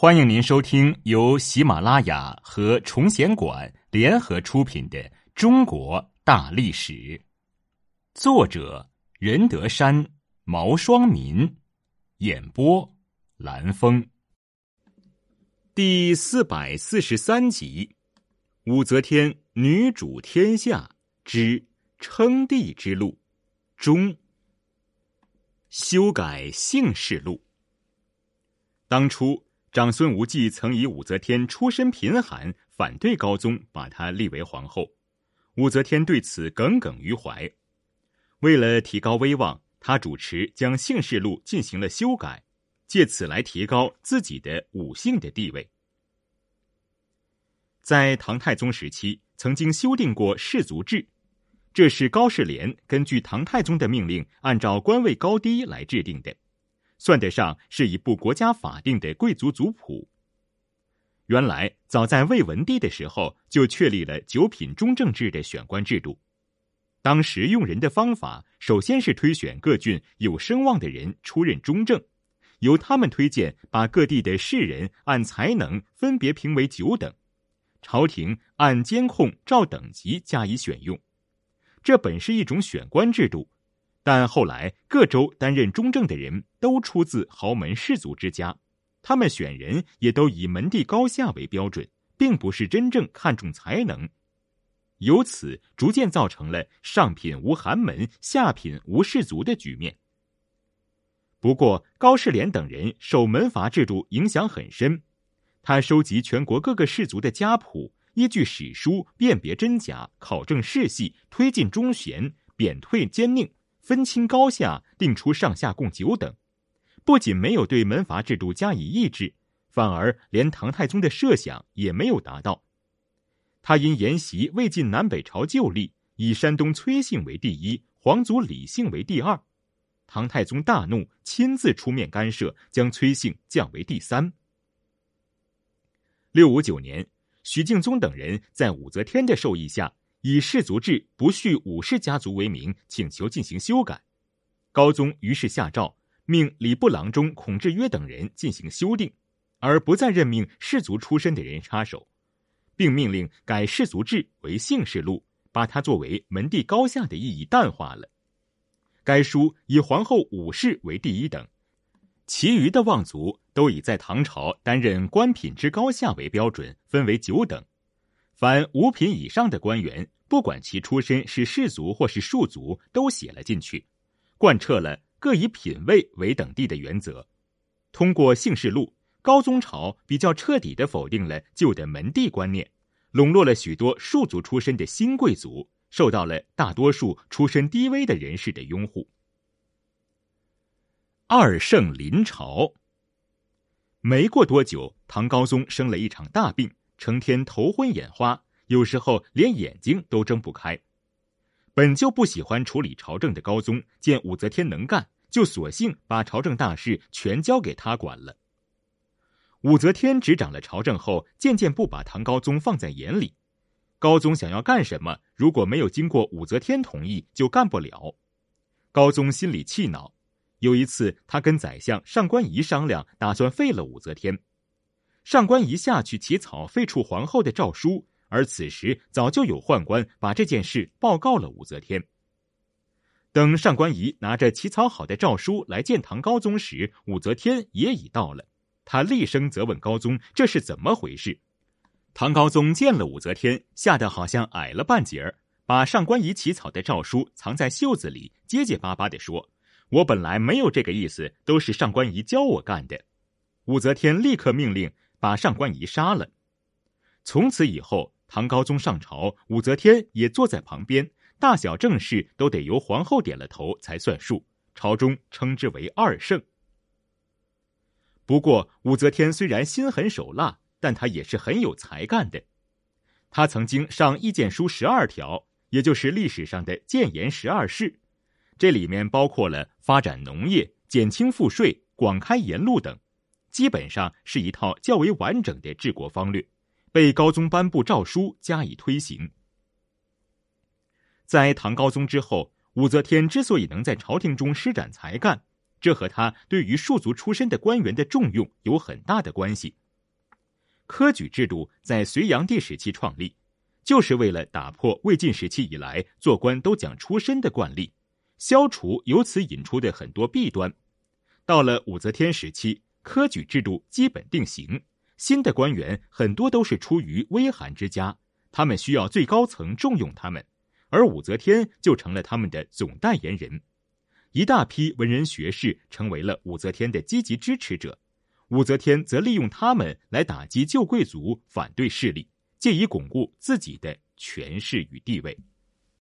欢迎您收听由喜马拉雅和崇贤馆联合出品的《中国大历史》，作者任德山、毛双民，演播蓝峰。第四百四十三集：武则天女主天下之称帝之路中，修改姓氏录。当初。长孙无忌曾以武则天出身贫寒，反对高宗把她立为皇后。武则天对此耿耿于怀，为了提高威望，他主持将姓氏录进行了修改，借此来提高自己的武姓的地位。在唐太宗时期，曾经修订过氏族制，这是高士廉根据唐太宗的命令，按照官位高低来制定的。算得上是一部国家法定的贵族族谱。原来早在魏文帝的时候就确立了九品中正制的选官制度。当时用人的方法，首先是推选各郡有声望的人出任中正，由他们推荐，把各地的士人按才能分别评为九等，朝廷按监控照等级加以选用。这本是一种选官制度。但后来各州担任中正的人都出自豪门士族之家，他们选人也都以门第高下为标准，并不是真正看重才能，由此逐渐造成了上品无寒门、下品无士族的局面。不过高士廉等人受门阀制度影响很深，他收集全国各个士族的家谱，依据史书辨别真假，考证世系，推进忠贤，贬退奸佞。分清高下，定出上下共九等，不仅没有对门阀制度加以抑制，反而连唐太宗的设想也没有达到。他因沿袭魏晋南北朝旧例，以山东崔姓为第一，皇族李姓为第二。唐太宗大怒，亲自出面干涉，将崔姓降为第三。六五九年，许敬宗等人在武则天的授意下。以氏族制不续武氏家族为名，请求进行修改。高宗于是下诏，命礼部郎中孔志约等人进行修订，而不再任命氏族出身的人插手，并命令改氏族制为姓氏录，把它作为门第高下的意义淡化了。该书以皇后武氏为第一等，其余的望族都以在唐朝担任官品之高下为标准，分为九等。凡五品以上的官员，不管其出身是士族或是庶族，都写了进去，贯彻了各以品位为等地的原则。通过姓氏录，高宗朝比较彻底的否定了旧的门第观念，笼络了许多庶族出身的新贵族，受到了大多数出身低微的人士的拥护。二圣临朝，没过多久，唐高宗生了一场大病。成天头昏眼花，有时候连眼睛都睁不开。本就不喜欢处理朝政的高宗，见武则天能干，就索性把朝政大事全交给他管了。武则天执掌了朝政后，渐渐不把唐高宗放在眼里。高宗想要干什么，如果没有经过武则天同意，就干不了。高宗心里气恼，有一次他跟宰相上官仪商量，打算废了武则天。上官仪下去起草废黜皇后的诏书，而此时早就有宦官把这件事报告了武则天。等上官仪拿着起草好的诏书来见唐高宗时，武则天也已到了。他厉声责问高宗：“这是怎么回事？”唐高宗见了武则天，吓得好像矮了半截儿，把上官仪起草的诏书藏在袖子里，结结巴巴地说：“我本来没有这个意思，都是上官仪教我干的。”武则天立刻命令。把上官仪杀了。从此以后，唐高宗上朝，武则天也坐在旁边，大小政事都得由皇后点了头才算数。朝中称之为二圣。不过，武则天虽然心狠手辣，但她也是很有才干的。她曾经上意见书十二条，也就是历史上的谏言十二事，这里面包括了发展农业、减轻赋税、广开言路等。基本上是一套较为完整的治国方略，被高宗颁布诏书加以推行。在唐高宗之后，武则天之所以能在朝廷中施展才干，这和他对于庶族出身的官员的重用有很大的关系。科举制度在隋炀帝时期创立，就是为了打破魏晋时期以来做官都讲出身的惯例，消除由此引出的很多弊端。到了武则天时期，科举制度基本定型，新的官员很多都是出于微寒之家，他们需要最高层重用他们，而武则天就成了他们的总代言人。一大批文人学士成为了武则天的积极支持者，武则天则利用他们来打击旧贵族，反对势力，借以巩固自己的权势与地位。